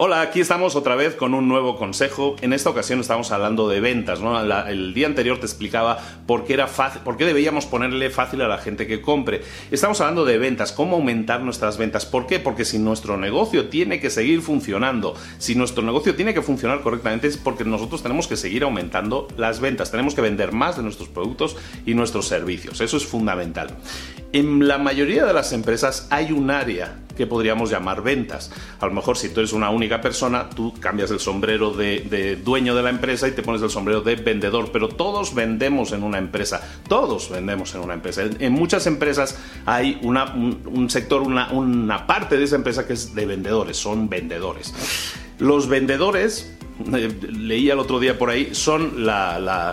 Hola, aquí estamos otra vez con un nuevo consejo. En esta ocasión estamos hablando de ventas. el día anterior te explicaba por qué, era fácil, por qué debíamos ponerle fácil a la gente que compre. Estamos hablando de ventas, cómo aumentar nuestras ventas. ¿Por qué? Porque si nuestro negocio tiene que seguir funcionando, si nuestro negocio tiene que funcionar correctamente, es porque nosotros tenemos que seguir aumentando las ventas. Tenemos que vender más de nuestros productos y nuestros servicios. Eso es fundamental. En la mayoría de las empresas hay un área que podríamos llamar ventas. A lo mejor si tú eres una única persona, tú cambias el sombrero de, dueño de la empresa y te pones el sombrero de vendedor, pero todos vendemos en una empresa, todos vendemos en una empresa. En muchas empresas hay un, sector, una, parte de esa empresa que es de vendedores, son vendedores. Los vendedores eh, leía el otro día por ahí, son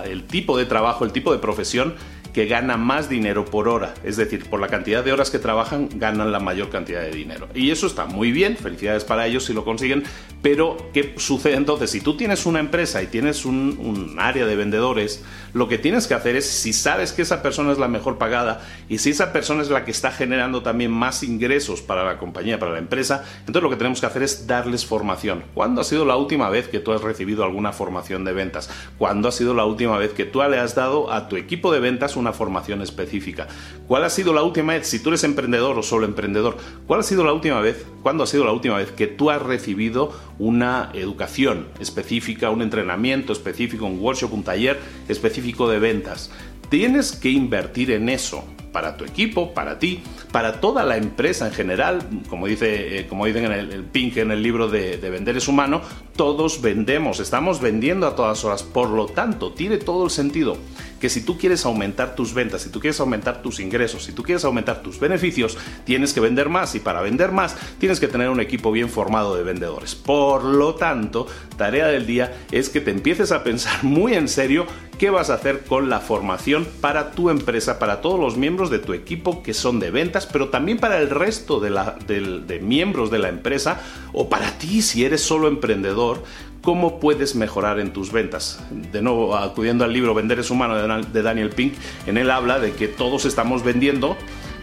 el tipo de trabajo, el tipo de profesión que gana más dinero por hora. Es decir, por la cantidad de horas que trabajan, ganan la mayor cantidad de dinero. Y eso está muy bien, felicidades para ellos si lo consiguen, pero ¿qué sucede entonces? Si tú tienes una empresa y tienes un, área de vendedores, lo que tienes que hacer es, si sabes que esa persona es la mejor pagada y si esa persona es la que está generando también más ingresos para la compañía, para la empresa, entonces lo que tenemos que hacer es darles formación. ¿Cuándo ha sido la última vez que tú has recibido alguna formación de ventas? ¿Cuándo ha sido la última vez que tú le has dado a tu equipo de ventas una formación específica. ¿Cuál ha sido la última vez, si tú eres emprendedor o solo emprendedor, cuál ha sido la última vez, cuándo ha sido la última vez que tú has recibido una educación específica, un entrenamiento específico, un workshop, un taller específico de ventas? Tienes que invertir en eso para tu equipo, para ti, para toda la empresa en general. Como, dice, eh, como dicen en el, Pink en el libro de, de, Vender es Humano, todos vendemos, estamos vendiendo a todas horas. Por lo tanto, tiene todo el sentido que si tú quieres aumentar tus ventas, si tú quieres aumentar tus ingresos, si tú quieres aumentar tus beneficios, tienes que vender más y para vender más tienes que tener un equipo bien formado de vendedores. Por lo tanto, tarea del día es que te empieces a pensar muy en serio qué vas a hacer con la formación para tu empresa, para todos los miembros de tu equipo que son de ventas, pero también para el resto de, la, de miembros de la empresa o para ti si eres solo emprendedor cómo puedes mejorar en tus ventas. De nuevo, acudiendo al libro Vender es humano de Daniel Pink, en él habla de que todos estamos vendiendo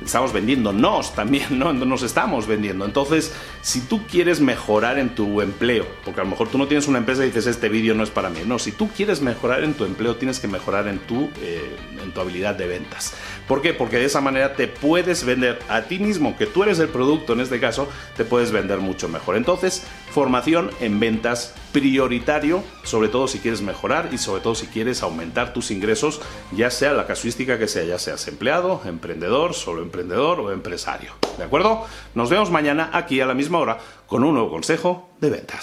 estamos vendiéndonos también, ¿no? Nos estamos vendiendo. Entonces, si tú quieres mejorar en tu empleo, porque a lo mejor tú no tienes una empresa y dices, este vídeo no es para mí. No, si tú quieres mejorar en tu empleo, tienes que mejorar en tu, eh, en tu habilidad de ventas. ¿Por qué? Porque de esa manera te puedes vender a ti mismo, que tú eres el producto en este caso, te puedes vender mucho mejor. Entonces, formación en ventas prioritario, sobre todo si quieres mejorar y sobre todo si quieres aumentar tus ingresos, ya sea la casuística que sea, ya seas empleado, emprendedor, solo emprendedor o empresario. ¿De acuerdo? Nos vemos mañana aquí a la misma hora con un nuevo consejo de ventas.